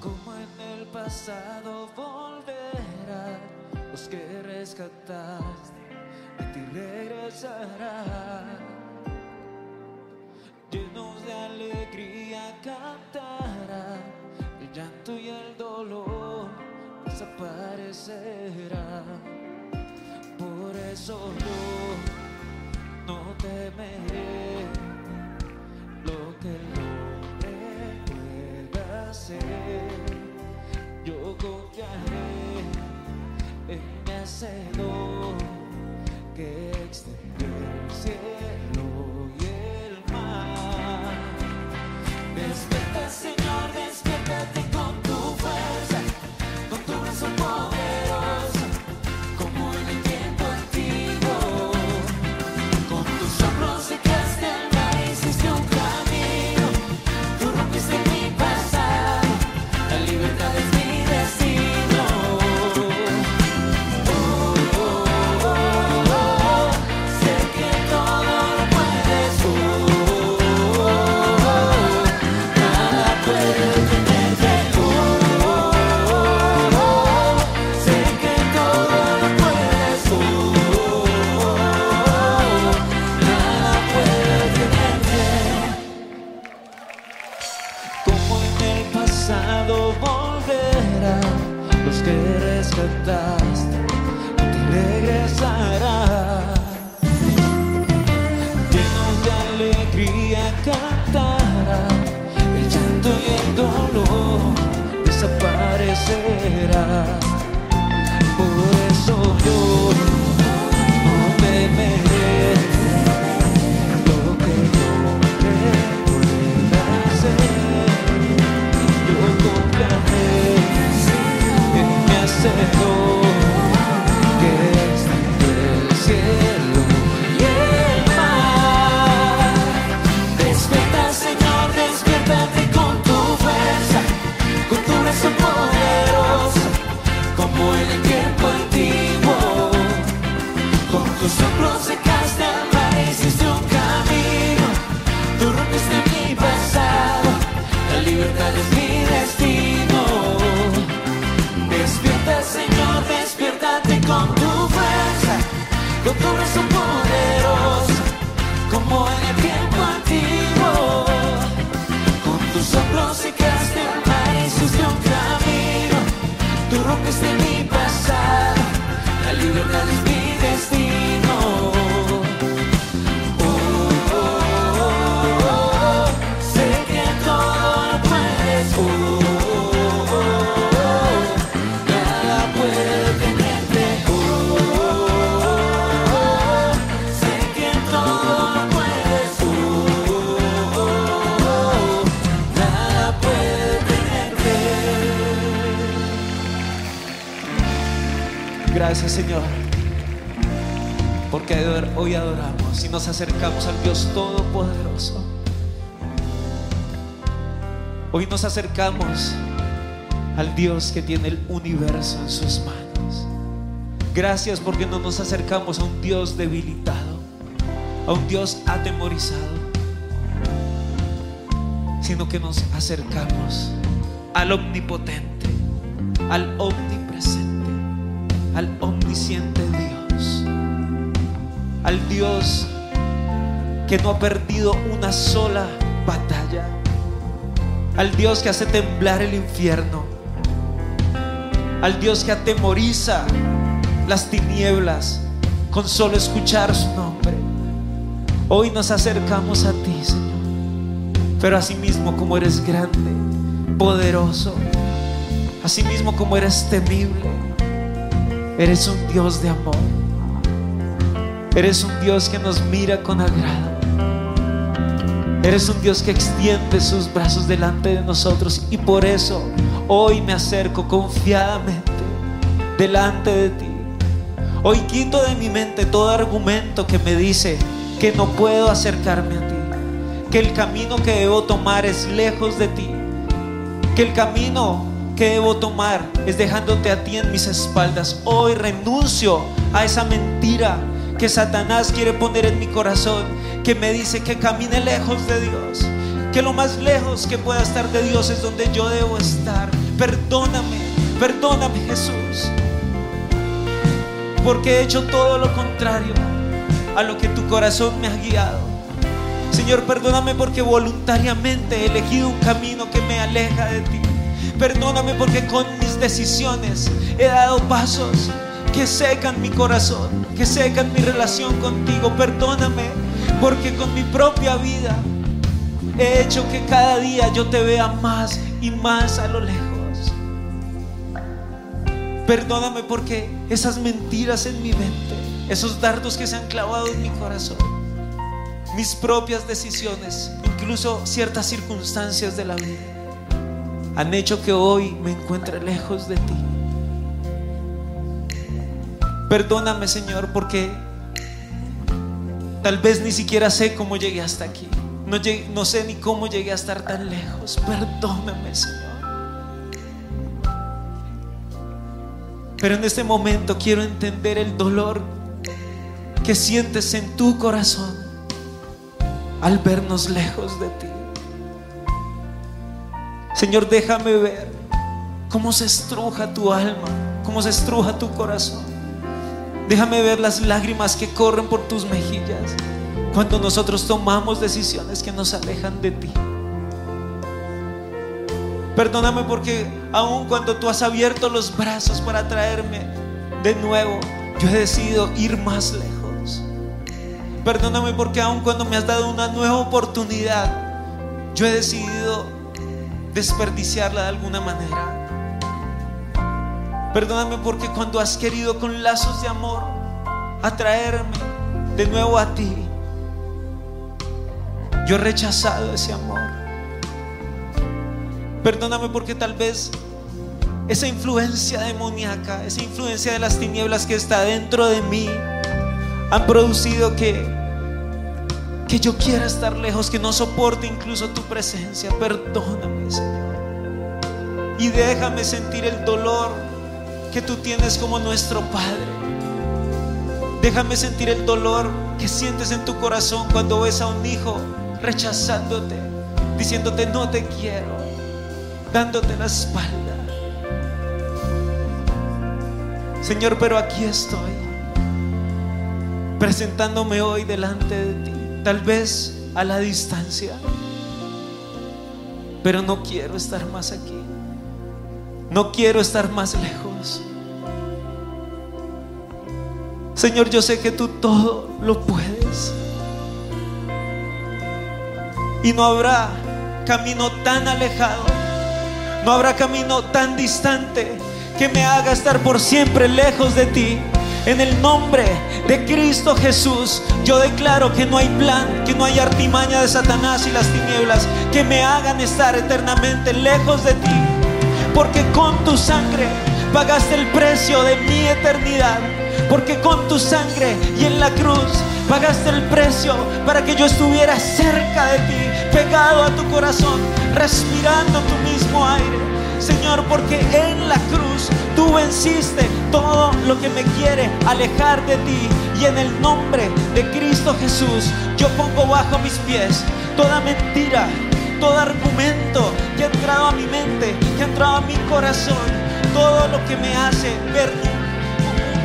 como en el pasado volverá. Los que rescataste, a ti regresarán. Llenos de alegría cantarán, el llanto y el dolor desaparecerán. Por eso yo no temeré en hacedor que extendió el cielo desaparecerá. Por nos acercamos al Dios que tiene el universo en sus manos. Gracias porque no nos acercamos a un Dios debilitado, a un Dios atemorizado, sino que nos acercamos al omnipotente, al omnipresente, al omnisciente Dios, al Dios que no ha perdido una sola batalla, al Dios que hace temblar el infierno, al Dios que atemoriza las tinieblas con solo escuchar su nombre. Hoy nos acercamos a ti, Señor. Pero asimismo como eres grande, poderoso, asimismo como eres temible, eres un Dios de amor. Eres un Dios que nos mira con agrado. Eres un Dios que extiende sus brazos delante de nosotros y por eso hoy me acerco confiadamente delante de ti. Hoy quito de mi mente todo argumento que me dice que no puedo acercarme a ti, que el camino que debo tomar es lejos de ti, que el camino que debo tomar es dejándote a ti en mis espaldas. Hoy renuncio a esa mentira que Satanás quiere poner en mi corazón, que me dice que camine lejos de Dios, que lo más lejos que pueda estar de Dios es donde yo debo estar. Perdóname, perdóname Jesús. Porque he hecho todo lo contrario a lo que tu corazón me ha guiado. Señor, perdóname porque voluntariamente he elegido un camino que me aleja de ti. Perdóname porque con mis decisiones he dado pasos que secan mi corazón, que secan mi relación contigo. Perdóname porque con mi propia vida he hecho que cada día yo te vea más y más a lo lejos. Perdóname porque esas mentiras en mi mente, esos dardos que se han clavado en mi corazón, mis propias decisiones, incluso ciertas circunstancias de la vida, han hecho que hoy me encuentre lejos de ti. Perdóname, Señor, porque tal vez ni siquiera sé cómo llegué hasta aquí. No, sé ni cómo llegué a estar tan lejos. Perdóname, Señor. Pero en este momento quiero entender el dolor que sientes en tu corazón al vernos lejos de ti. Señor, déjame ver cómo se estruja tu alma, cómo se estruja tu corazón. Déjame ver las lágrimas que corren por tus mejillas cuando nosotros tomamos decisiones que nos alejan de ti. Perdóname porque aun cuando tú has abierto los brazos para traerme de nuevo, yo he decidido ir más lejos. Perdóname porque aun cuando me has dado una nueva oportunidad, yo he decidido desperdiciarla de alguna manera. Perdóname porque cuando has querido con lazos de amor atraerme de nuevo a ti, yo he rechazado ese amor. Perdóname porque tal vez esa influencia demoníaca, esa influencia de las tinieblas que está dentro de mí, han producido que que yo quiera estar lejos, que no soporte incluso tu presencia. Perdóname, Señor. Y déjame sentir el dolor que tú tienes como nuestro Padre. Déjame sentir el dolor que sientes en tu corazón cuando ves a un hijo rechazándote, diciéndote no te quiero, dándote la espalda. Señor, pero aquí estoy, presentándome hoy delante de ti tal vez a la distancia, pero no quiero estar más aquí. No quiero estar más lejos. Señor, yo sé que tú todo lo puedes. Y no habrá camino tan alejado, no habrá camino tan distante que me haga estar por siempre lejos de ti. En el nombre de Cristo Jesús, yo declaro que no hay plan, que no hay artimaña de Satanás y las tinieblas que me hagan estar eternamente lejos de ti. Porque con tu sangre pagaste el precio de mi eternidad. Porque con tu sangre y en la cruz pagaste el precio para que yo estuviera cerca de ti, pegado a tu corazón, respirando tu mismo aire. Señor, porque en la cruz tú venciste todo lo que me quiere alejar de ti. Y en el nombre de Cristo Jesús, yo pongo bajo mis pies toda mentira, todo argumento que ha entrado a mi mente, que ha entrado a mi corazón, todo lo que me hace ver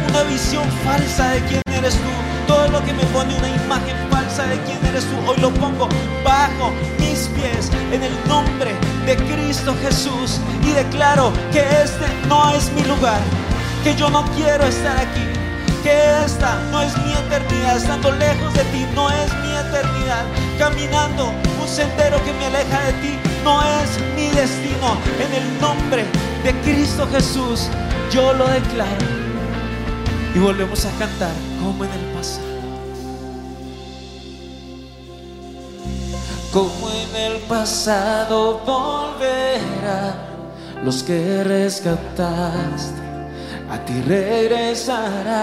una visión falsa de quién eres tú, todo lo que me pone una imagen falsa de quién eres tú, hoy lo pongo bajo mis pies en el nombre de Cristo Jesús. Y declaro que este no es mi lugar, que yo no quiero estar aquí, que esta no es mi eternidad, estando lejos de ti no es mi eternidad, caminando un sendero que me aleja de ti no es mi destino, en el nombre de Cristo Jesús yo lo declaro y volvemos a cantar como en el pasado. como en el pasado volverá. Los que rescataste, a ti regresará.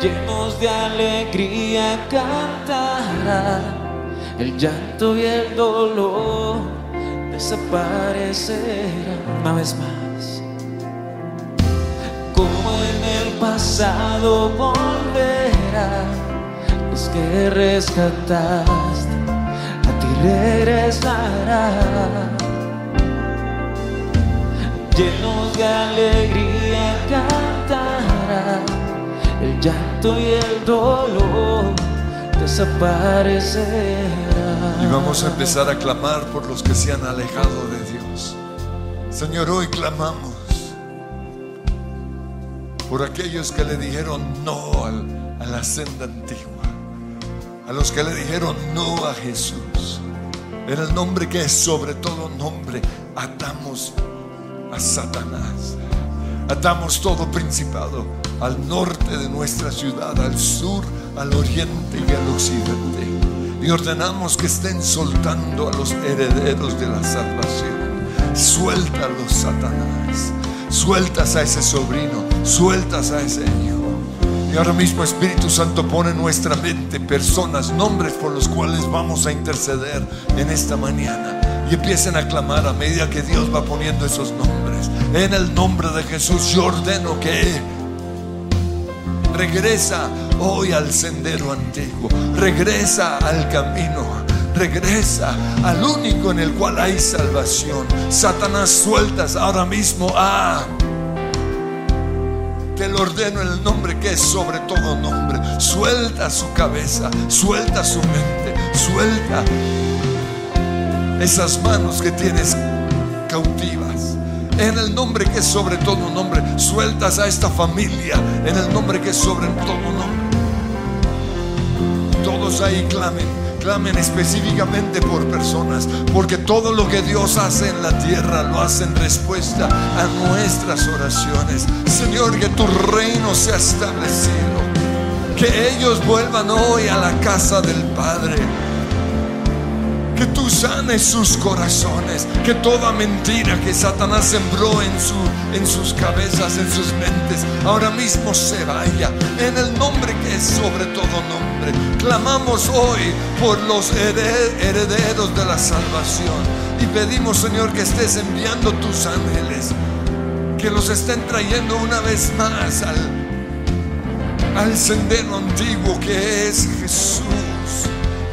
Llenos de alegría cantará, el llanto y el dolor desaparecerán una vez más. Como en el pasado volverá que rescataste, a ti regresará. Llenos de alegría cantará. El llanto y el dolor desaparecerán. Y vamos a empezar a clamar por los que se han alejado de Dios. Señor, hoy clamamos por aquellos que le dijeron no al- a la senda antigua, a los que le dijeron no a Jesús. En el nombre que es sobre todo nombre, atamos a Satanás. Atamos todo principado al norte de nuestra ciudad, al sur, al oriente y al occidente. Y ordenamos que estén soltando a los herederos de la salvación. Suéltalos, Satanás. Sueltas a ese sobrino, sueltas a ese hijo. Y ahora mismo Espíritu Santo pone en nuestra mente personas, nombres por los cuales vamos a interceder en esta mañana. Y empiecen a clamar a medida que Dios va poniendo esos nombres. En el nombre de Jesús yo ordeno que regresa hoy al sendero antiguo, regresa al camino, regresa al único en el cual hay salvación. Satanás sueltas ahora mismo a... Te lo ordeno en el nombre que es sobre todo nombre. Suelta su cabeza, suelta su mente, suelta esas manos que tienes cautivas. En el nombre que es sobre todo nombre, sueltas a esta familia. En el nombre que es sobre todo nombre. Todos ahí clamen, clamen específicamente por personas, porque todo lo que Dios hace en la tierra lo hace en respuesta a nuestras oraciones. Señor, que tu reino sea establecido, que ellos vuelvan hoy a la casa del Padre. Que tú sanes sus corazones, que toda mentira que Satanás sembró en, su, en sus cabezas, en sus mentes, ahora mismo se vaya. En el nombre que es sobre todo nombre, clamamos hoy por los hered- herederos de la salvación y pedimos, Señor, que estés enviando tus ángeles, que los estén trayendo una vez más al, al sendero antiguo que es Jesús.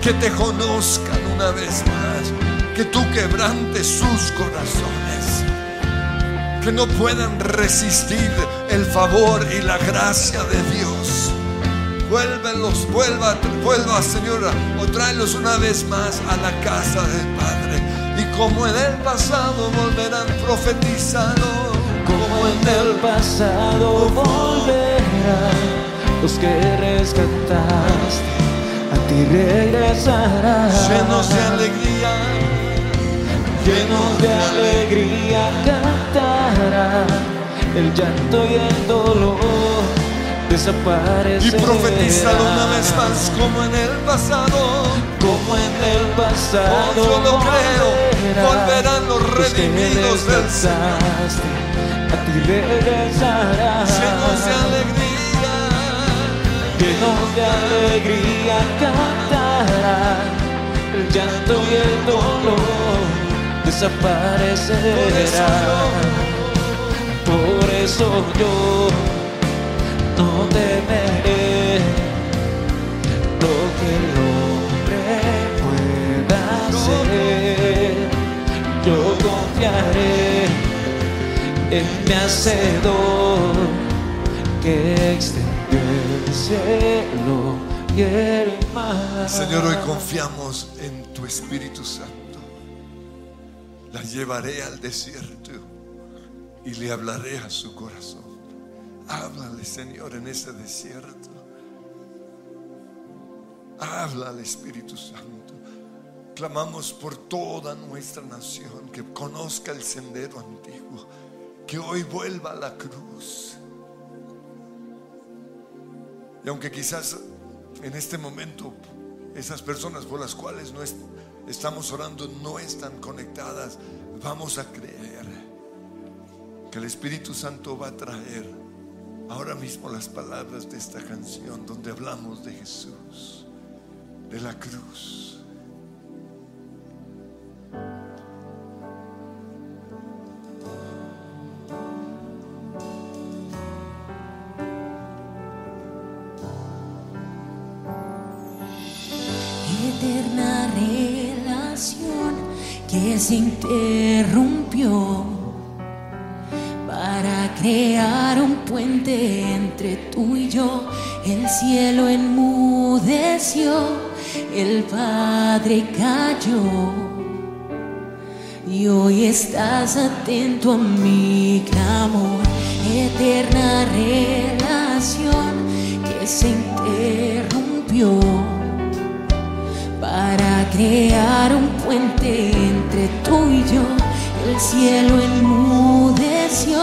Que te conozcan una vez más. Que tú quebrantes sus corazones. Que no puedan resistir el favor y la gracia de Dios. Vuélvelos, vuelva, vuelva, Señora, o tráelos una vez más a la casa del Padre. Y como en el pasado volverán profetizando. Como en el pasado volverán los que rescataste, a ti regresarán. llenos de alegría, llenos de alegría cantarán. El llanto y el dolor y desaparecerán. profetizar una vez más como en el pasado. Como en el pasado Oh, yo lo creo, volverán los redimidos del rescataste, A ti regresarán. Llenos de alegría, llenos de alegría cantarán. El llanto y el dolor desaparecerán. Por eso yo no temeré lo que el hombre pueda hacer. Yo confiaré en mi hacedor que extendió Señor, hoy confiamos en tu Espíritu Santo. La llevaré al desierto y le hablaré a su corazón. Háblale, Señor, en ese desierto. Háblale, Espíritu Santo. Clamamos por toda nuestra nación que conozca el sendero antiguo, que hoy vuelva a la cruz. Y aunque quizás en este momento esas personas por las cuales no es- estamos orando no están conectadas, vamos a creer que el Espíritu Santo va a traer ahora mismo las palabras de esta canción donde hablamos de Jesús, de la cruz. Se interrumpió para crear un puente entre tú y yo. El cielo enmudeció, el Padre cayó. Y hoy estás atento a mi clamor, eterna relación que se interrumpió crear un puente entre tú y yo. El cielo enmudeció,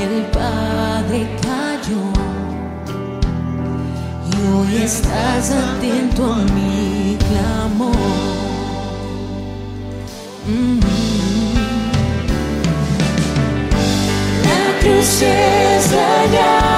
el Padre cayó. Y hoy estás atento a mi clamor. Mm. La cruz es la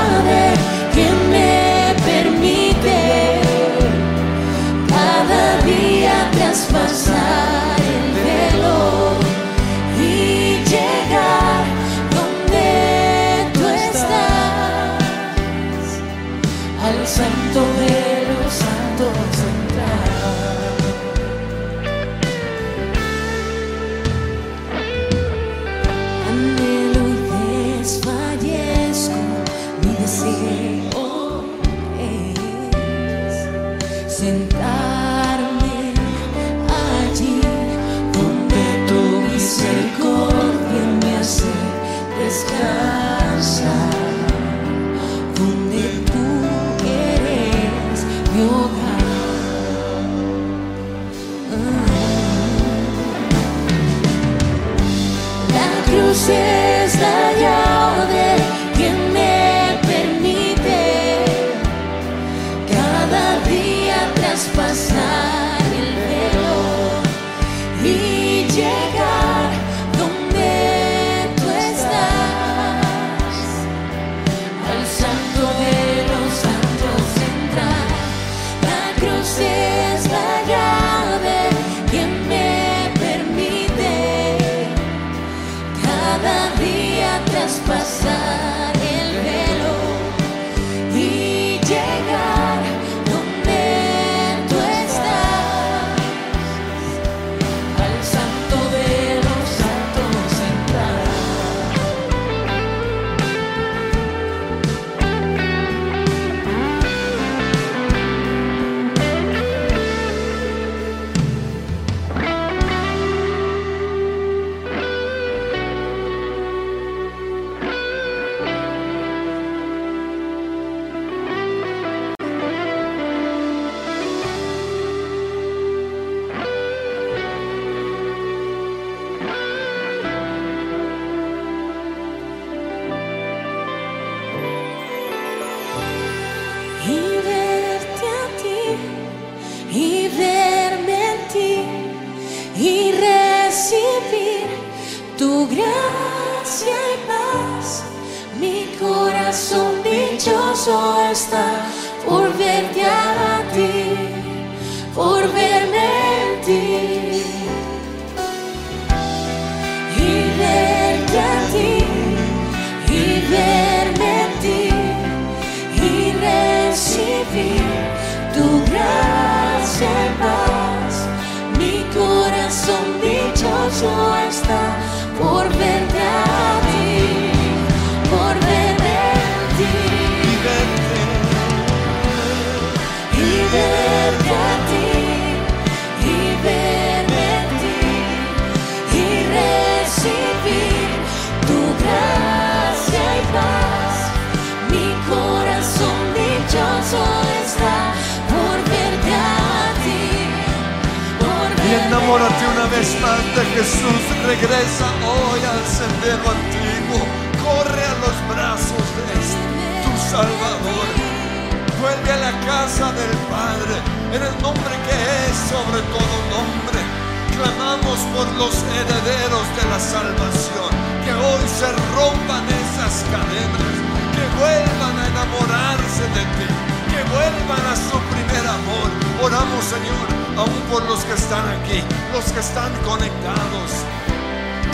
vuelvan a enamorarse de ti. Que vuelvan a su primer amor. Oramos, Señor, aún por los que están aquí, los que están conectados,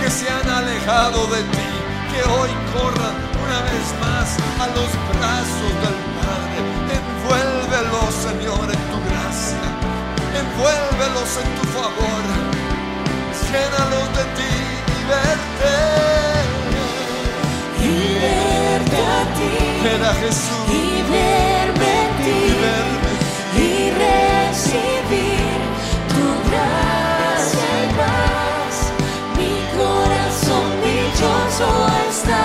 que se han alejado de ti, que hoy corran una vez más a los brazos del Padre. Envuélvelos, Señor, en tu gracia. Envuélvelos en tu favor. Llénalos de ti y verte. A Jesús y verme en y ti verme. y recibir tu gracia y paz. Mi corazón dichoso está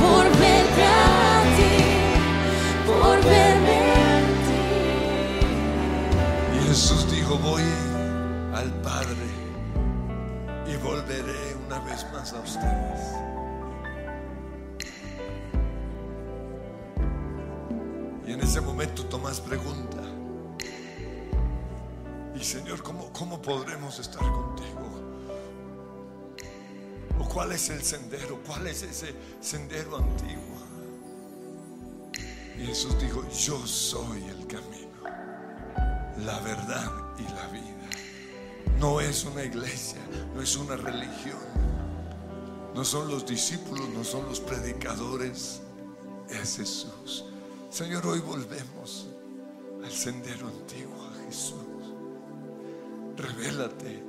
por verte a ti, por verme en ti. Y Jesús dijo, voy al Padre y volveré una vez más a ustedes. Ese momento Tomás pregunta, y Señor, ¿cómo, cómo podremos estar contigo? ¿O cuál es el sendero? ¿Cuál es ese sendero antiguo? Y Jesús dijo, yo soy el camino la verdad y la vida. No es una iglesia, no es una religión. No son los discípulos, no son los predicadores. Es Jesús. Señor, hoy volvemos al sendero antiguo, a Jesús. Revélate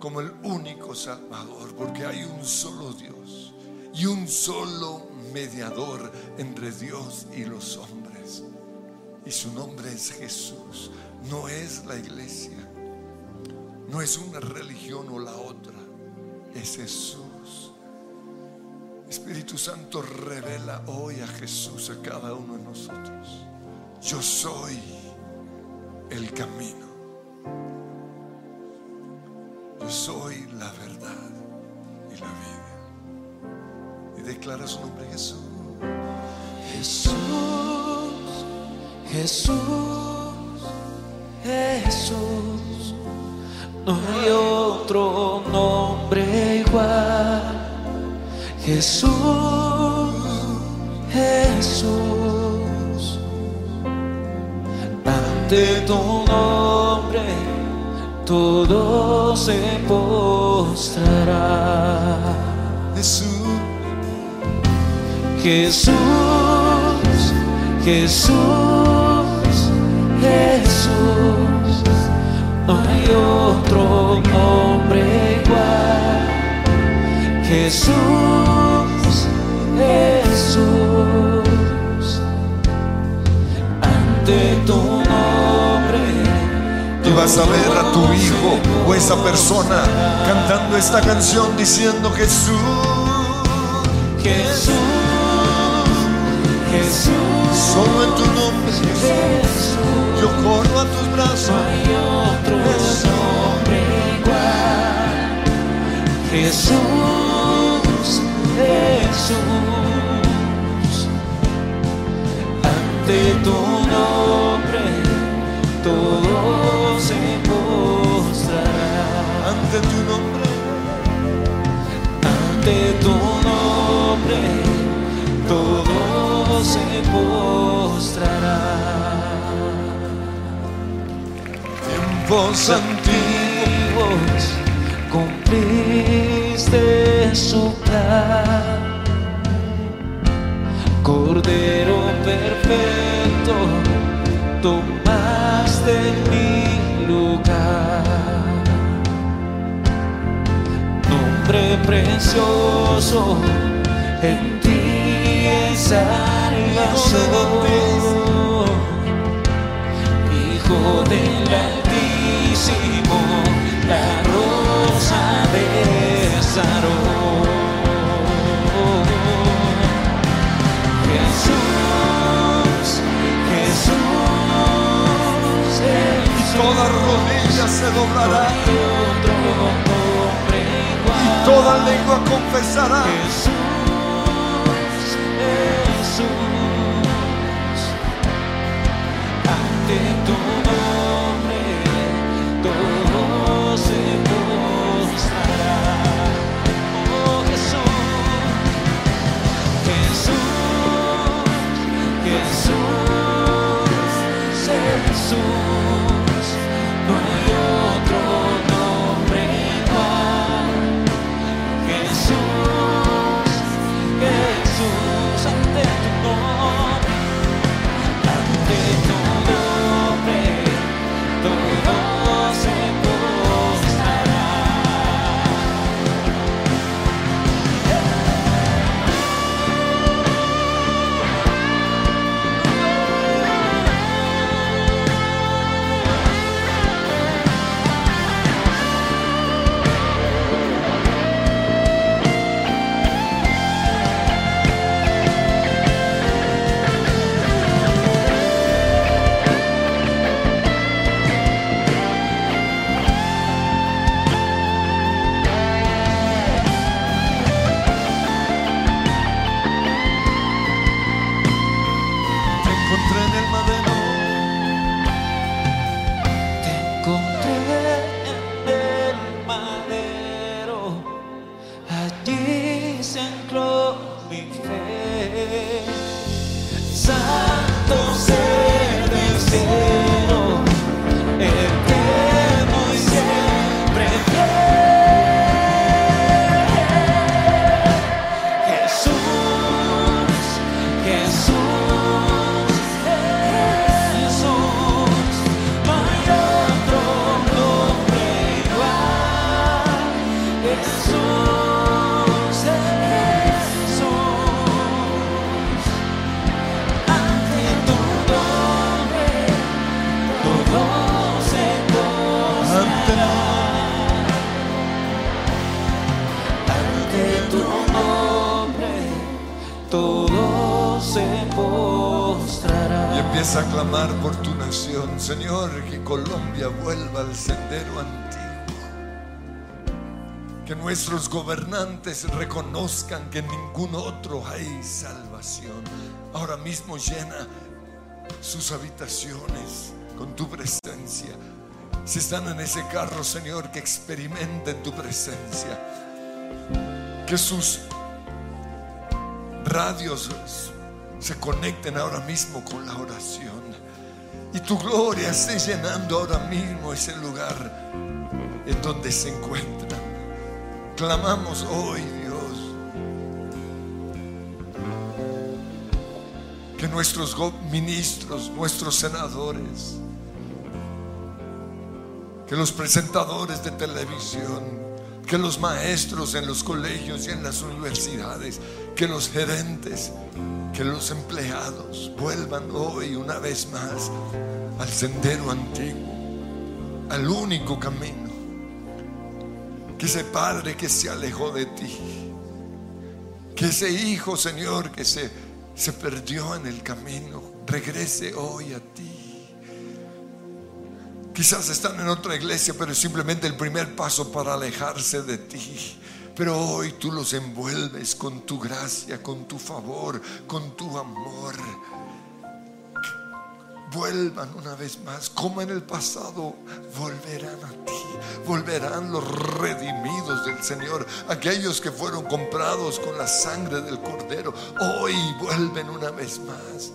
como el único Salvador, porque hay un solo Dios y un solo mediador entre Dios y los hombres. Y su nombre es Jesús. No es la iglesia. No es una religión o la otra. Es Jesús. Espíritu Santo revela hoy a Jesús a cada uno de nosotros. Yo soy el camino. Yo soy la verdad y la vida. Y declara su nombre Jesús. Jesús, Jesús, Jesús. No hay otro nombre igual. Jesús, Jesús. Ante tu nombre todo se postrará. Jesús. Jesús, Jesús, Jesús, no hay otro nombre igual. Jesús, Jesús, ante tu nombre. Y vas a ver a tu hijo o esa persona cantando esta canción diciendo Jesús. Jesús, Jesús, Solo en tu nombre Jesús. Jesús. Yo corro a tus No brazos. hay otro nombre igual. Jesús, Jesús. Ante tu nombre todo se postrará. Ante tu nombre. Ante tu nombre todo se postrará. Tiempos antiguos. antiguos cumpliste su tomaste mi lugar. Nombre precioso, en ti es. Hijo del Altísimo, la rosa de Sarón. Toda rodilla se doblará. Y toda lengua confesará. Jesús, Jesús, ante tu nombre todo se postrará. Oh Jesús, Jesús, Jesús, Jesús, nuestros gobernantes reconozcan que en ningún otro hay salvación. Ahora mismo llena sus habitaciones con tu presencia. Si están en ese carro, Señor, que experimenten tu presencia. Que sus radios se conecten ahora mismo con la oración. Y tu gloria esté llenando ahora mismo ese lugar en donde se encuentran. Clamamos hoy, Dios, que nuestros ministros, nuestros senadores, que los presentadores de televisión, que los maestros en los colegios y en las universidades, que los gerentes, que los empleados vuelvan hoy una vez más al sendero antiguo, al único camino. Que ese padre que se alejó de ti, que ese hijo, Señor, que se, se perdió en el camino, regrese hoy a ti. Quizás están en otra iglesia, pero es simplemente el primer paso para alejarse de ti. Pero hoy tú los envuelves con tu gracia, con tu favor, con tu amor. Vuelvan una vez más, como en el pasado, volverán a ti. Volverán los redimidos del Señor, aquellos que fueron comprados con la sangre del Cordero. Hoy vuelven una vez más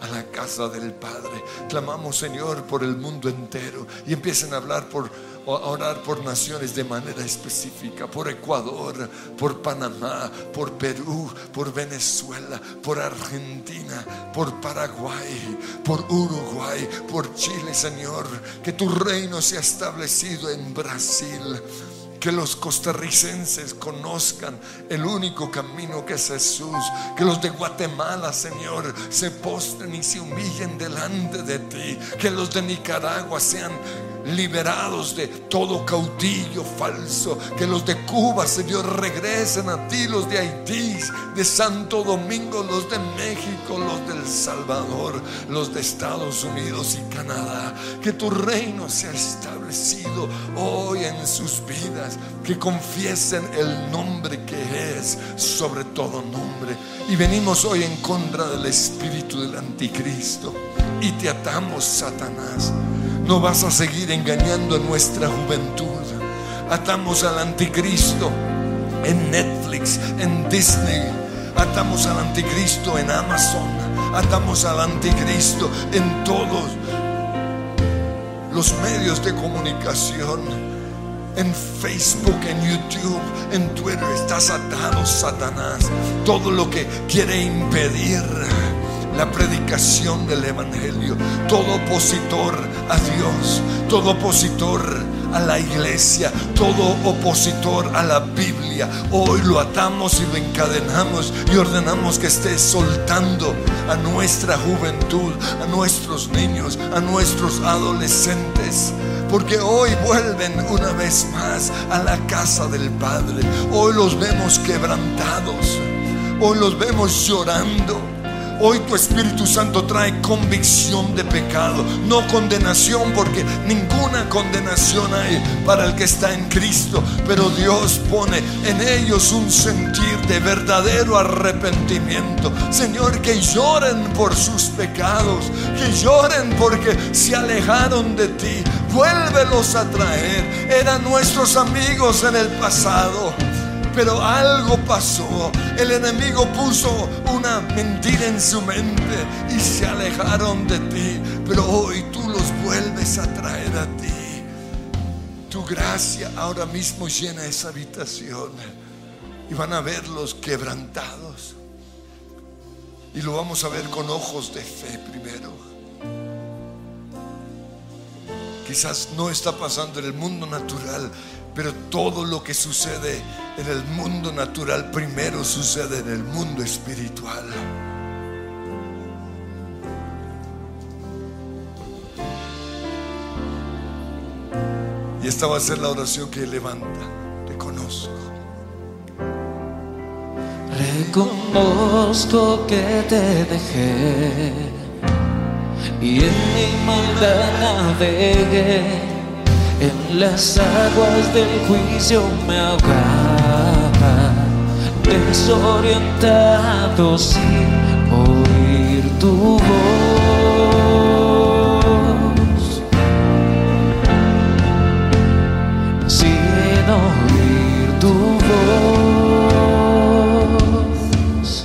a la casa del Padre. Clamamos, Señor, por el mundo entero. Y empiecen a hablar por a orar por naciones de manera específica, por Ecuador, por Panamá, por Perú, por Venezuela, por Argentina, por Paraguay, por Uruguay, por Chile, Señor, que tu reino sea establecido en Brasil que los costarricenses conozcan el único camino que es Jesús. Que los de Guatemala, Señor, se postren y se humillen delante de ti. Que los de Nicaragua sean liberados de todo caudillo falso. Que los de Cuba, Señor, regresen a ti, los de Haití, de Santo Domingo, los de México, los del Salvador, los de Estados Unidos y Canadá. Que tu reino sea establecido hoy en sus vidas que confiesen el nombre que es sobre todo nombre. Y venimos hoy en contra del espíritu del anticristo y te atamos, Satanás. No vas a seguir engañando a nuestra juventud. Atamos al anticristo en Netflix, en Disney. Atamos al anticristo en Amazon. Atamos al anticristo en todos los medios de comunicación en Facebook, en YouTube, en Twitter. Estás atado, Satanás. Todo lo que quiere impedir la predicación del Evangelio. Todo opositor a Dios, todo opositor a la iglesia, todo opositor a la Biblia. Hoy lo atamos y lo encadenamos y ordenamos que esté soltando a nuestra juventud, a nuestros niños, a nuestros adolescentes. Porque hoy vuelven una vez más a la casa del Padre. Hoy los vemos quebrantados. Hoy los vemos llorando. Hoy tu Espíritu Santo trae convicción de pecado, no condenación, porque ninguna condenación hay para el que está en Cristo. Pero Dios pone en ellos un sentir de verdadero arrepentimiento. Señor, que lloren por sus pecados, que lloren porque se alejaron de ti. Vuélvelos a traer. Eran nuestros amigos en el pasado pero algo pasó. El enemigo puso una mentira en su mente y se alejaron de ti. Pero hoy tú los vuelves a traer a ti. Tu gracia ahora mismo llena esa habitación y van a verlos quebrantados. Y lo vamos a ver con ojos de fe primero. Quizás no está pasando en el mundo natural, pero todo lo que sucede en el mundo natural primero sucede en el mundo espiritual. Y esta va a ser la oración que levanta. Reconozco. Reconozco que te dejé y en mi maldad navegué. En las aguas del juicio me ahogaba, desorientado sin oír tu voz. Sin oír tu voz.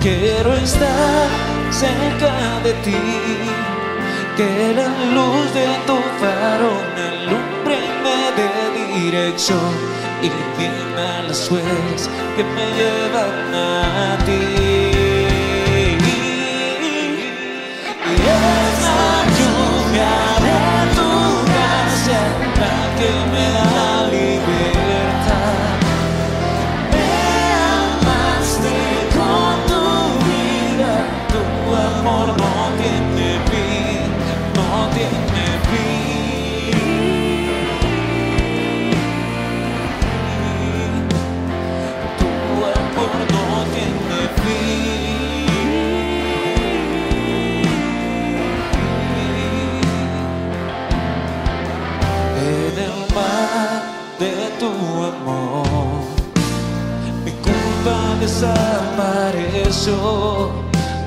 Quiero estar cerca de ti, que la luz de tu faro me alumbre y me dé dirección y ilumina las huellas que me llevan a ti. Desapareció.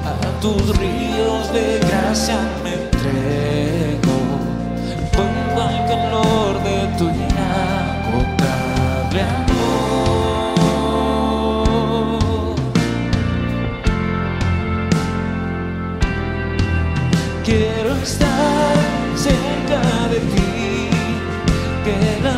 A tus ríos de gracia me entrego. Vuelvo al calor de tu inagotable amor. Quiero estar cerca de ti, que la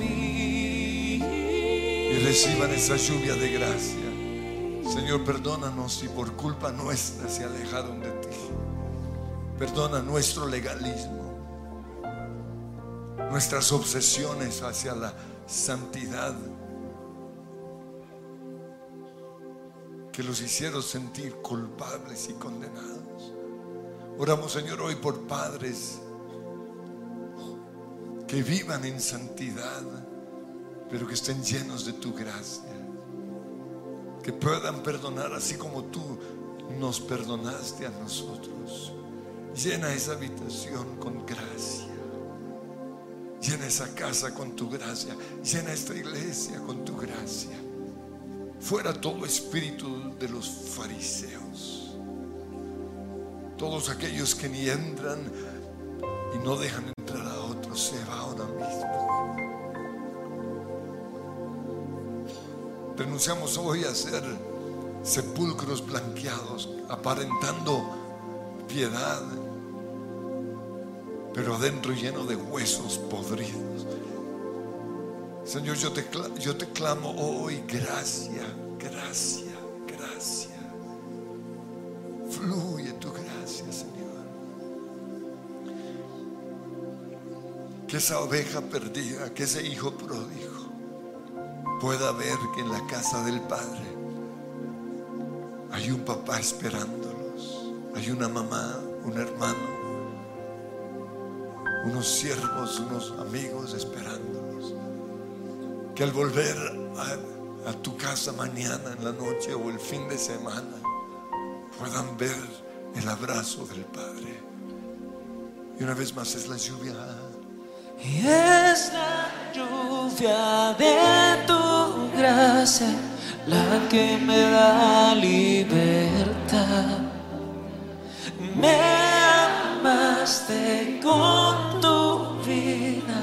y reciban esa lluvia de gracia. Señor, perdónanos si por culpa nuestra se alejaron de ti. Perdona nuestro legalismo, nuestras obsesiones hacia la santidad que los hicieron sentir culpables y condenados. Oramos, Señor, hoy por padres que vivan en santidad, pero que estén llenos de tu gracia. Que puedan perdonar así como tú nos perdonaste a nosotros. Llena esa habitación con gracia. Llena esa casa con tu gracia. Llena esta iglesia con tu gracia. Fuera todo espíritu de los fariseos. Todos aquellos que ni entran y no dejan Renunciamos hoy a ser sepulcros blanqueados, aparentando piedad, pero adentro lleno de huesos podridos. Señor, yo te, clamo hoy gracia, gracia, gracia. Fluye tu gracia, Señor. Que esa oveja perdida, que ese hijo pródigo, pueda ver que en la casa del Padre hay un papá esperándolos, hay una mamá, un hermano, unos siervos, unos amigos esperándolos. Que al volver a, a tu casa mañana, en la noche o el fin de semana, puedan ver el abrazo del Padre. Y una vez más es la lluvia. Y es la lluvia de tu gracia la que me da libertad. Me amaste con tu vida.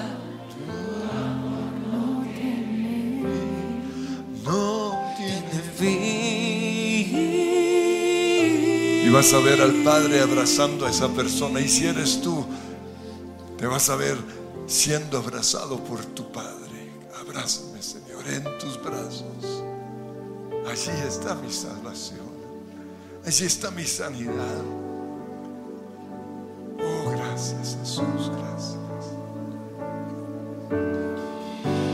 No tiene de fin. Y vas a ver al Padre abrazando a esa persona. Y si eres tú, te vas a ver siendo abrazado por tu Padre. Señor, en tus brazos. Allí está mi salvación. Allí está mi sanidad. Oh, gracias, Jesús, gracias.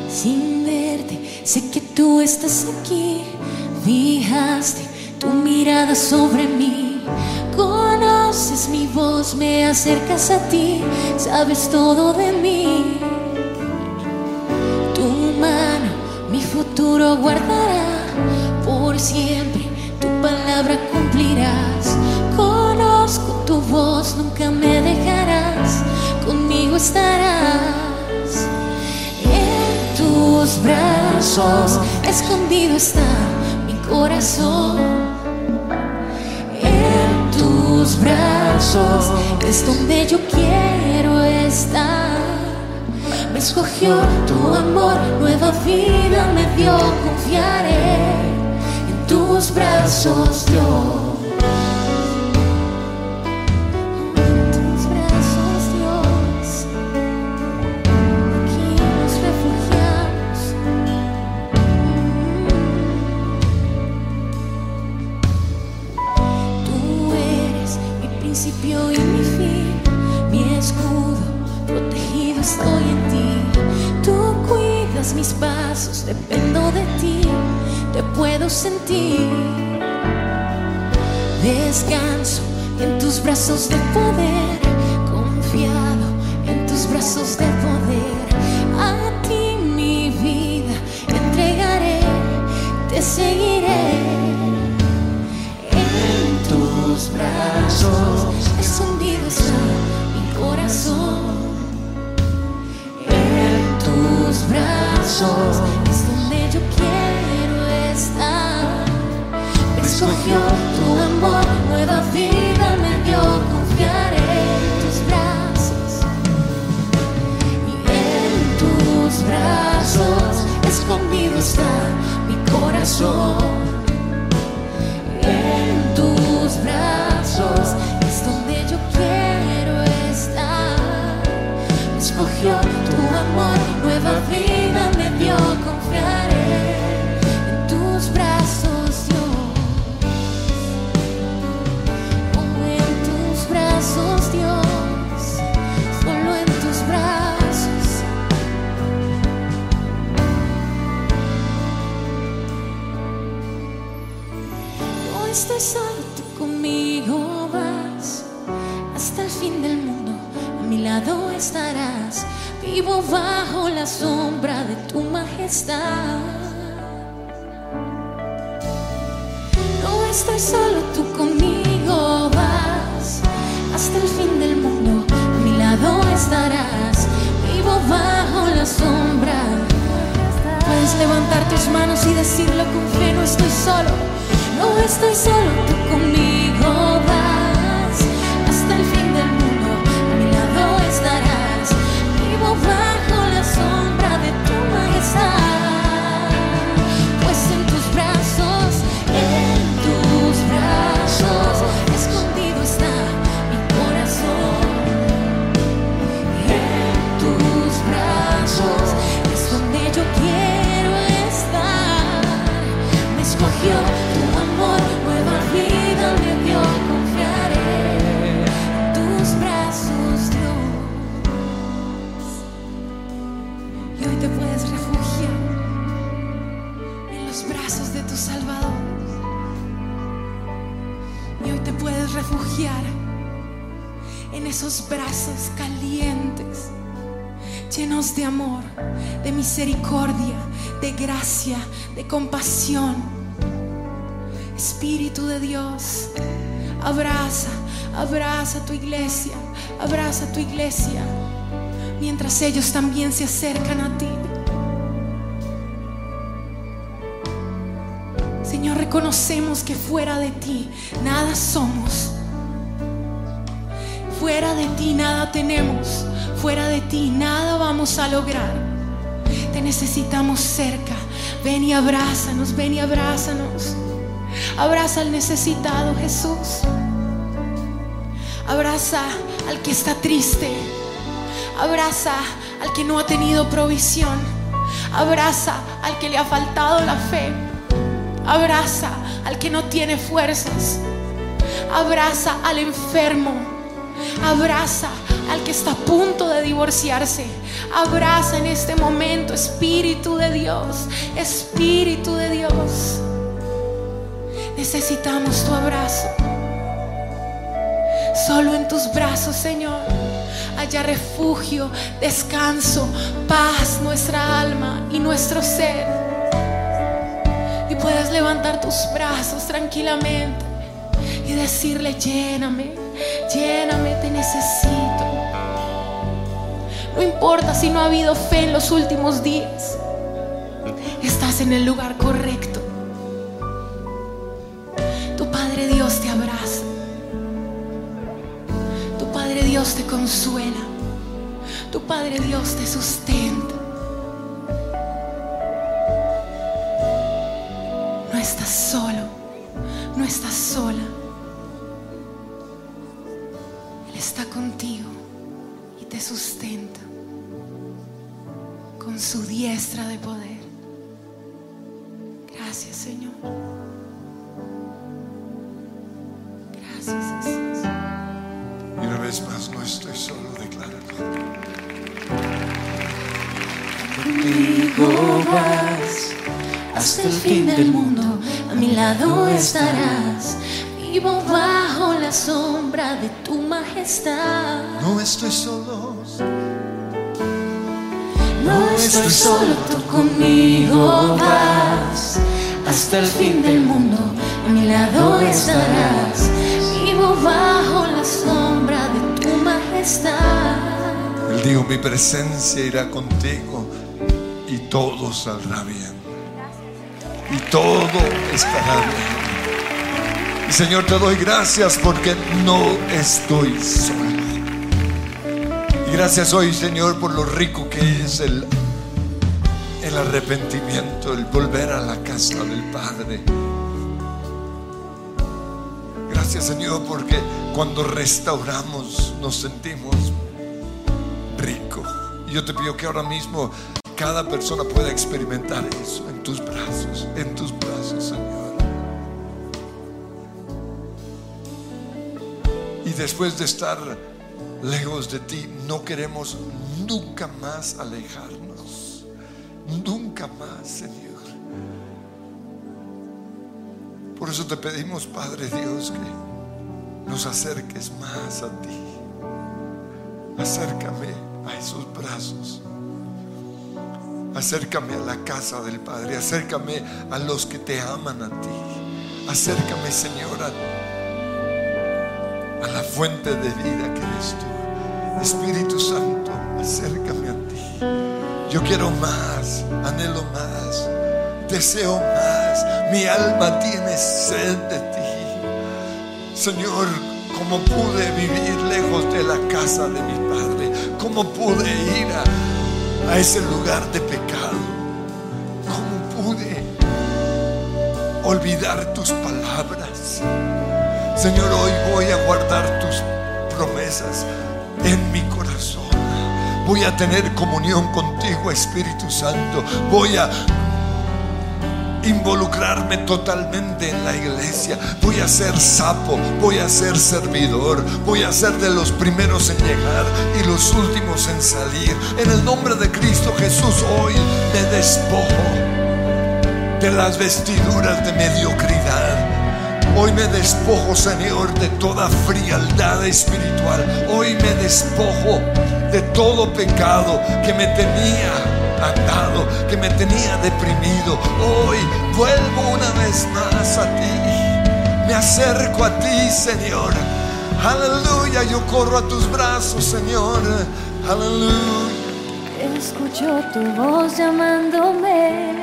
Sin verte, sé que tú estás aquí. Fijaste tu mirada sobre mí. Conoces mi voz, me acercas a ti. Sabes todo de mí. Guardará. Por siempre tu palabra cumplirás. Conozco tu voz, nunca me dejarás. Conmigo estarás. En tus brazos escondido está mi corazón. En tus brazos es donde yo quiero estar. Me escogió tu amor, nueva vida me dio, confiaré en tus brazos, Dios. Mis pasos, dependo de ti, te puedo sentir. Descanso en tus brazos de poder, confiado en tus brazos de poder. A ti mi vida entregaré, te seguiré. Misericordia, de gracia, de compasión. Espíritu de Dios, abraza, abraza tu iglesia, abraza tu iglesia, mientras ellos también se acercan a ti. Señor, reconocemos que fuera de ti nada somos. Fuera de ti nada tenemos. Fuera de ti nada vamos a lograr. Necesitamos cerca. Ven y abrázanos, ven y abrázanos. Abraza al necesitado, Jesús. Abraza al que está triste. Abraza al que no ha tenido provisión. Abraza al que le ha faltado la fe. Abraza al que no tiene fuerzas. Abraza al enfermo. Abraza al que está a punto de divorciarse. Abraza en este momento, Espíritu de Dios, Espíritu de Dios. Necesitamos tu abrazo. Solo en tus brazos, Señor, haya refugio, descanso, paz, nuestra alma y nuestro ser. Y puedas levantar tus brazos tranquilamente y decirle, lléname, lléname, te necesito. No importa si no ha habido fe en los últimos días, estás en el lugar correcto. Tu Padre Dios te abraza. Tu Padre Dios te consuela. Tu Padre Dios te sustenta. No estás solo, no estás sola. El fin del mundo, a mi lado estarás. Vivo bajo la sombra de tu majestad. No estoy solo, No estoy solo, tú conmigo vas hasta el fin del mundo, a mi lado estarás. Vivo bajo la sombra de tu majestad. Él dijo, mi presencia irá contigo y todo saldrá bien. Y todo estará bien. Y Señor, te doy gracias porque no estoy solo. Y gracias hoy, Señor, por lo rico que es el, el arrepentimiento, el volver a la casa del Padre. Gracias, Señor, porque cuando restauramos nos sentimos rico. Y yo te pido que ahora mismo cada persona pueda experimentar eso en tus brazos, en tus brazos, Señor. Y después de estar lejos de ti, no queremos nunca más alejarnos. Nunca más, Señor. Por eso te pedimos, Padre Dios, que nos acerques más a ti. Acércame a esos brazos. Acércame a la casa del Padre. Acércame a los que te aman a ti. Acércame, Señor, a, a la fuente de vida que eres tú. Espíritu Santo, acércame a ti. Yo quiero más, anhelo más, deseo más. Mi alma tiene sed de ti. Señor, como pude vivir lejos de la casa de mi Padre, como pude ir a, a ese lugar de pecado, como pude olvidar tus palabras. Señor, hoy voy a guardar tus promesas en mi corazón. Voy a tener comunión contigo, Espíritu Santo. Voy a involucrarme totalmente en la iglesia. Voy a ser sapo, voy a ser servidor, voy a ser de los primeros en llegar y los últimos en salir. En el nombre de Cristo Jesús hoy me despojo de las vestiduras de mediocridad. Hoy me despojo, Señor, de toda frialdad espiritual. Hoy me despojo de todo pecado que me tenía atado, que me tenía deprimido. Hoy vuelvo una vez más a ti. Me acerco a ti, Señor. Aleluya, yo corro a tus brazos, Señor. Aleluya. Escucho tu voz llamándome.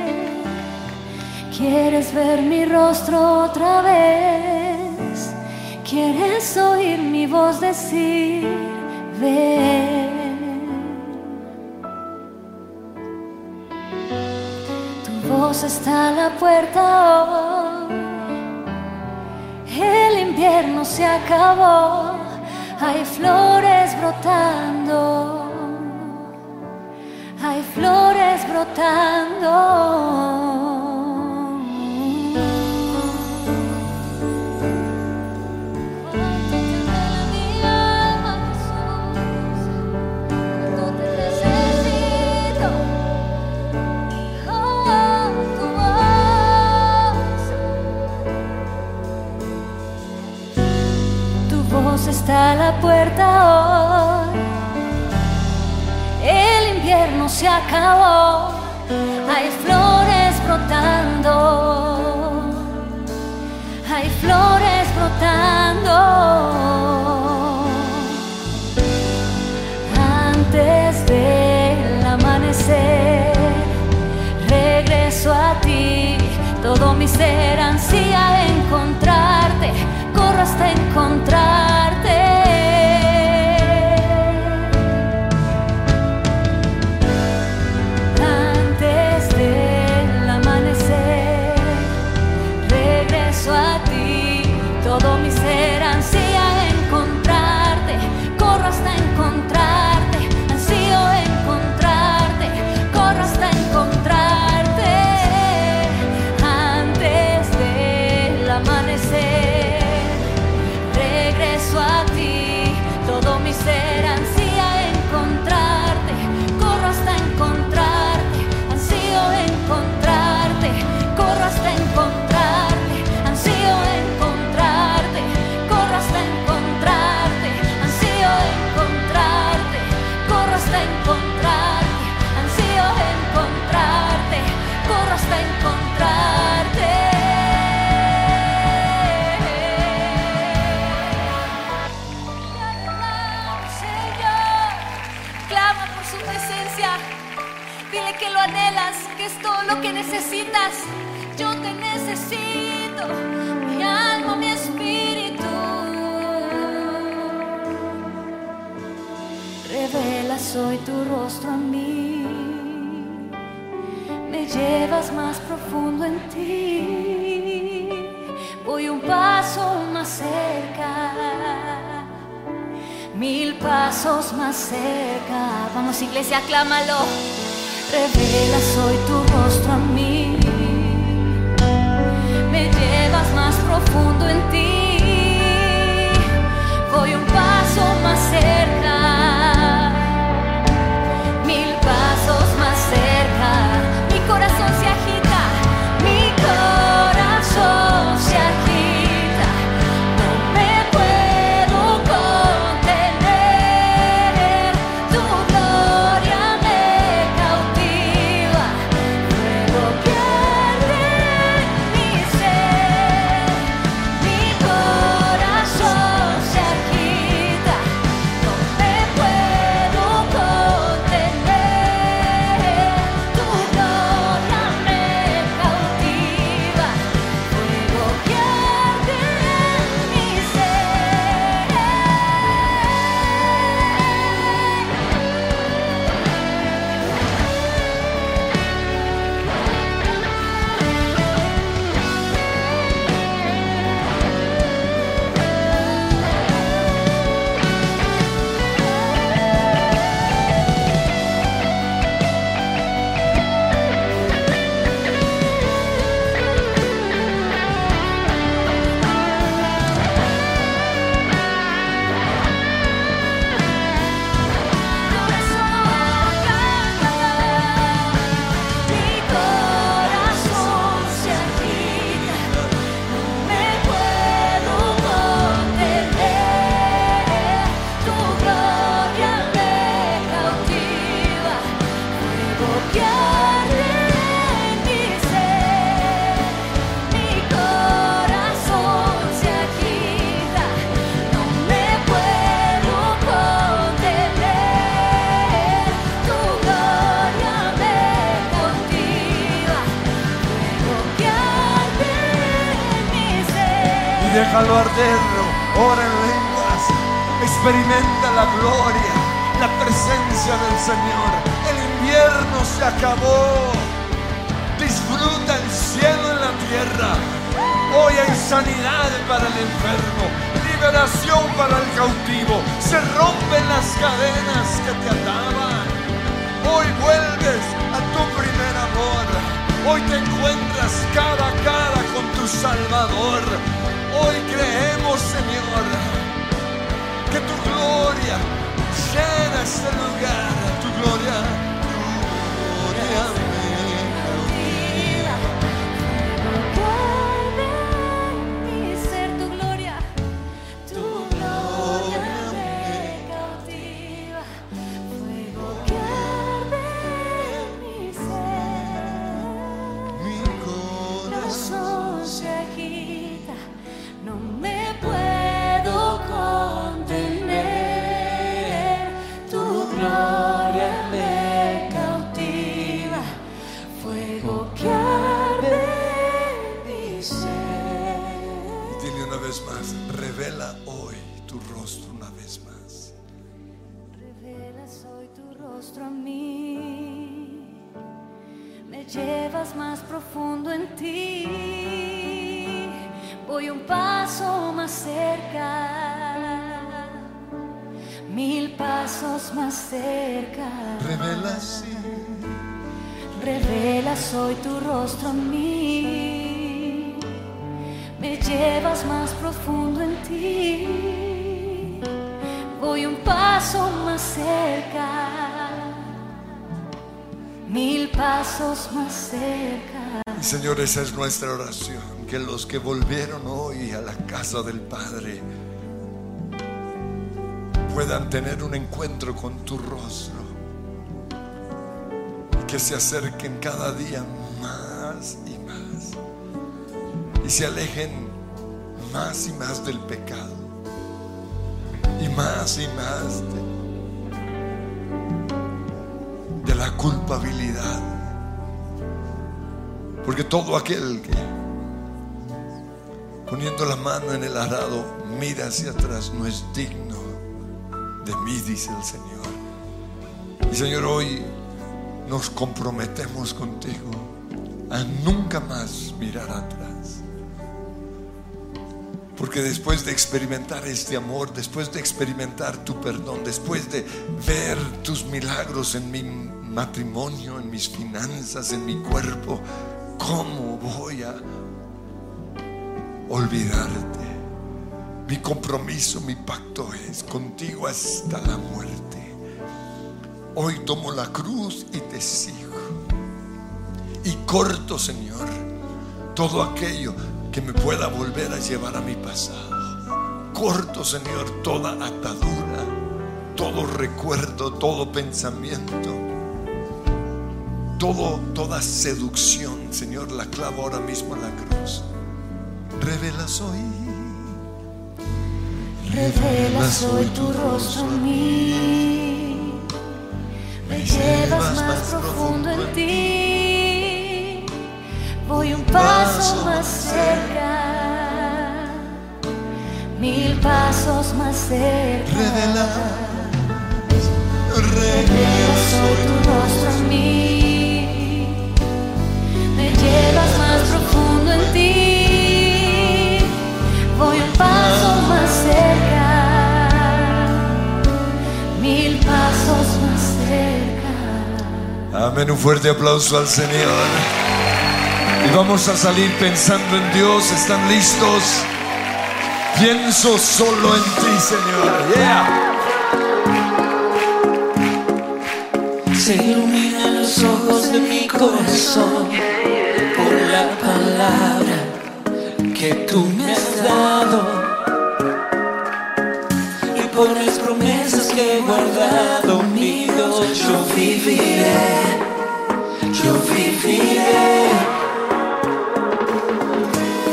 Quieres ver mi rostro otra vez. Quieres oír mi voz decir, ven. Está a la puerta hoy. El invierno se acabó. Hay flores brotando hay flores brotando. Está la puerta hoy. El invierno se acabó, hay flores brotando, hay flores brotando. Antes del amanecer, regreso a ti, todo mi ser ansía encontrarte, corro hasta encontrarte. Lo que necesitas. Yo te necesito, mi alma, mi espíritu. Revelas hoy tu rostro a mí. Me llevas más profundo en ti. Voy un paso más cerca mil pasos más cerca. Vamos iglesia, aclámalo. Revelas hoy tu rostro a mí. Me llevas más profundo en ti. Voy un paso más cerca. Señor. El invierno se acabó. Disfruta el cielo en la tierra. Hoy hay sanidad para el enfermo, liberación para el cautivo. Se rompen las cadenas que te ataban. Hoy vuelves a tu primer amor. Hoy te encuentras cara a cara con tu Salvador. Hoy creemos, Señor, que tu gloria llena este lugar. Tu gloria, tu gloria cerca, mil pasos más cerca. Revela sí, Revelas hoy tu rostro a mí, me llevas más profundo en ti, voy un paso más cerca, mil pasos más cerca. Señor, esa es nuestra oración, que los que volvieron hoy a la casa del Padre puedan tener un encuentro con tu rostro y que se acerquen cada día más y más y se alejen más y más del pecado y más y más de, de la culpabilidad. Porque todo aquel que poniendo la mano en el arado mira hacia atrás no es digno de mí, dice el Señor. Y Señor, hoy nos comprometemos contigo a nunca más mirar atrás. Porque después de experimentar este amor, después de experimentar tu perdón, después de ver tus milagros en mi matrimonio, en mis finanzas, en mi cuerpo, ¿cómo voy a olvidarte? Mi compromiso, mi pacto es contigo hasta la muerte. Hoy tomo la cruz y te sigo. Y corto, Señor, todo aquello que me pueda volver a llevar a mi pasado. Corto, Señor, toda atadura, todo recuerdo, todo pensamiento, todo, toda seducción, Señor, la clavo ahora mismo en la cruz. Revelas hoy. Revelas hoy tu rostro a mí, me llevas más profundo en ti, voy un paso más cerca, mil pasos más cerca. Revelas, Revelas hoy tu rostro a mí, me llevas Amén, un fuerte aplauso al Señor. Y vamos a salir pensando en Dios. ¿Están listos? Pienso solo en ti, Señor. Yeah. Se iluminan los ojos de mi corazón por la palabra que tú me has dado y por las promesas que he guardado, mi Dios, yo viviré,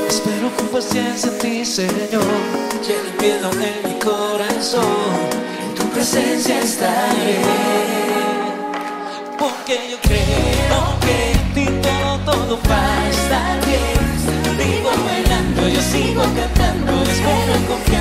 Espero con paciencia en ti, Señor, llena miedo en mi corazón, en tu presencia estaré. Porque yo creo que en ti todo, todo va a estar bien. Vivo bailando, yo sigo cantando presencia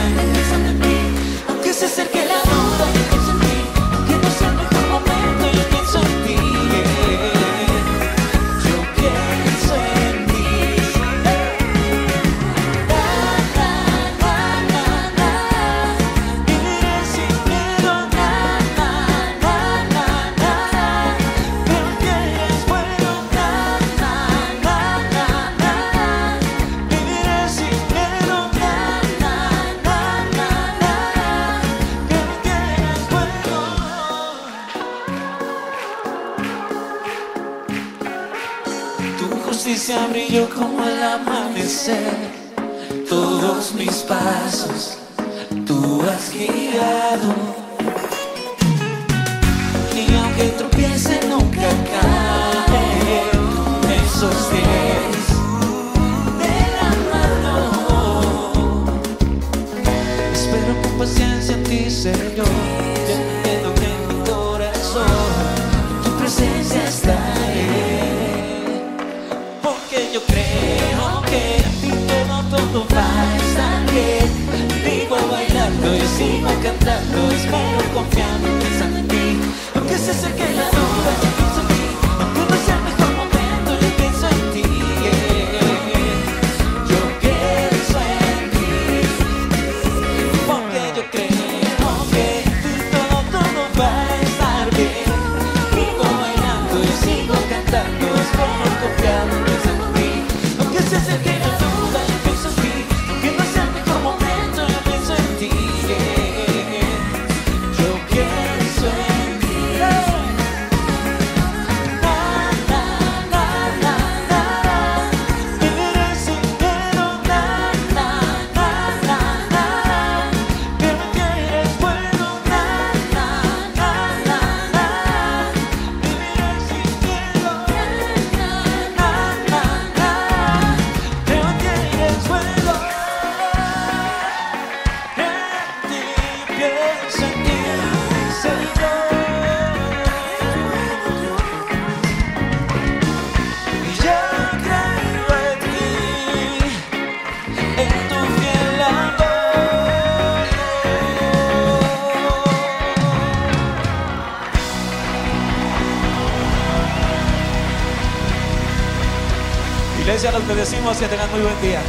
que tengan muy buen día.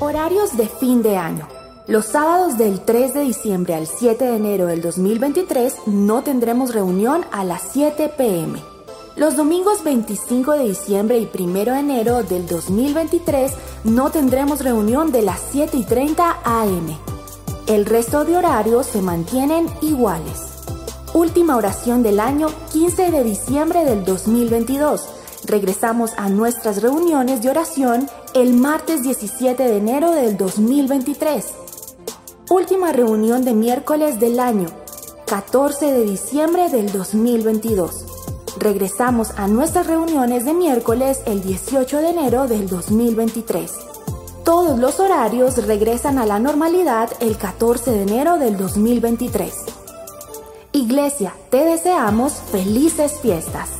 Horarios de fin de año. Los sábados del 3 de diciembre al 7 de enero del 2023 no tendremos reunión a las 7 pm. Los domingos 25 de diciembre y 1 de enero del 2023 no tendremos reunión de las 7 y 30 am. El resto de horarios se mantienen iguales. Última oración del año 15 de diciembre del 2022. Regresamos a nuestras reuniones de oración el martes 17 de enero del 2023. Última reunión de miércoles del año 14 de diciembre del 2022. Regresamos a nuestras reuniones de miércoles el 18 de enero del 2023. Todos los horarios regresan a la normalidad el 14 de enero del 2023. Iglesia, te deseamos felices fiestas.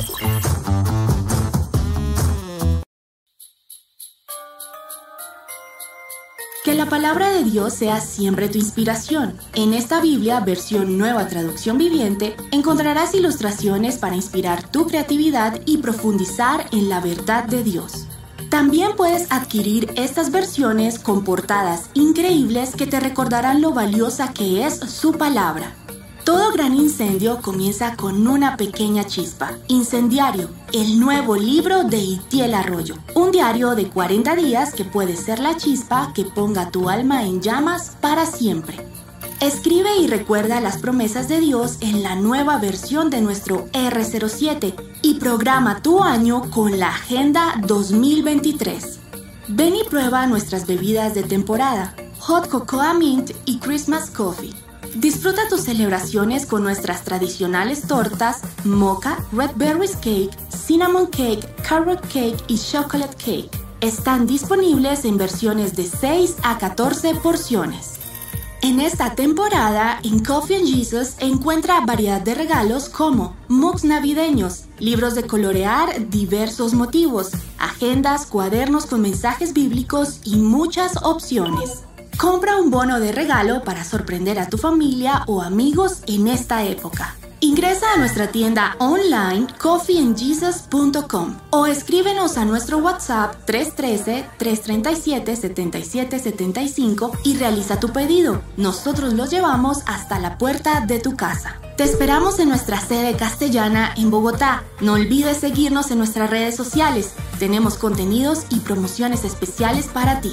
La palabra de Dios sea siempre tu inspiración. En esta Biblia, versión nueva traducción viviente, encontrarás ilustraciones para inspirar tu creatividad y profundizar en la verdad de Dios. También puedes adquirir estas versiones con portadas increíbles que te recordarán lo valiosa que es su palabra. Todo gran incendio comienza con una pequeña chispa. Incendiario, el nuevo libro de Itiel Arroyo. Un diario de 40 días que puede ser la chispa que ponga tu alma en llamas para siempre. Escribe y recuerda las promesas de Dios en la nueva versión de nuestro R07 y programa tu año con la Agenda 2023. Ven y prueba nuestras bebidas de temporada, Hot Cocoa Mint y Christmas Coffee. Disfruta tus celebraciones con nuestras tradicionales tortas Mocha, Red Berries Cake, Cinnamon Cake, Carrot Cake y Chocolate Cake. Están disponibles en versiones de 6 a 14 porciones. En esta temporada, en Coffee and Jesus encuentra variedad de regalos como mugs navideños, libros de colorear diversos motivos, agendas, cuadernos con mensajes bíblicos y muchas opciones. Compra un bono de regalo para sorprender a tu familia o amigos en esta época. Ingresa a nuestra tienda online coffeeandjesus.com o escríbenos a nuestro WhatsApp 313-337-7775 y realiza tu pedido. Nosotros lo llevamos hasta la puerta de tu casa. Te esperamos en nuestra sede castellana en Bogotá. No olvides seguirnos en nuestras redes sociales. Tenemos contenidos y promociones especiales para ti.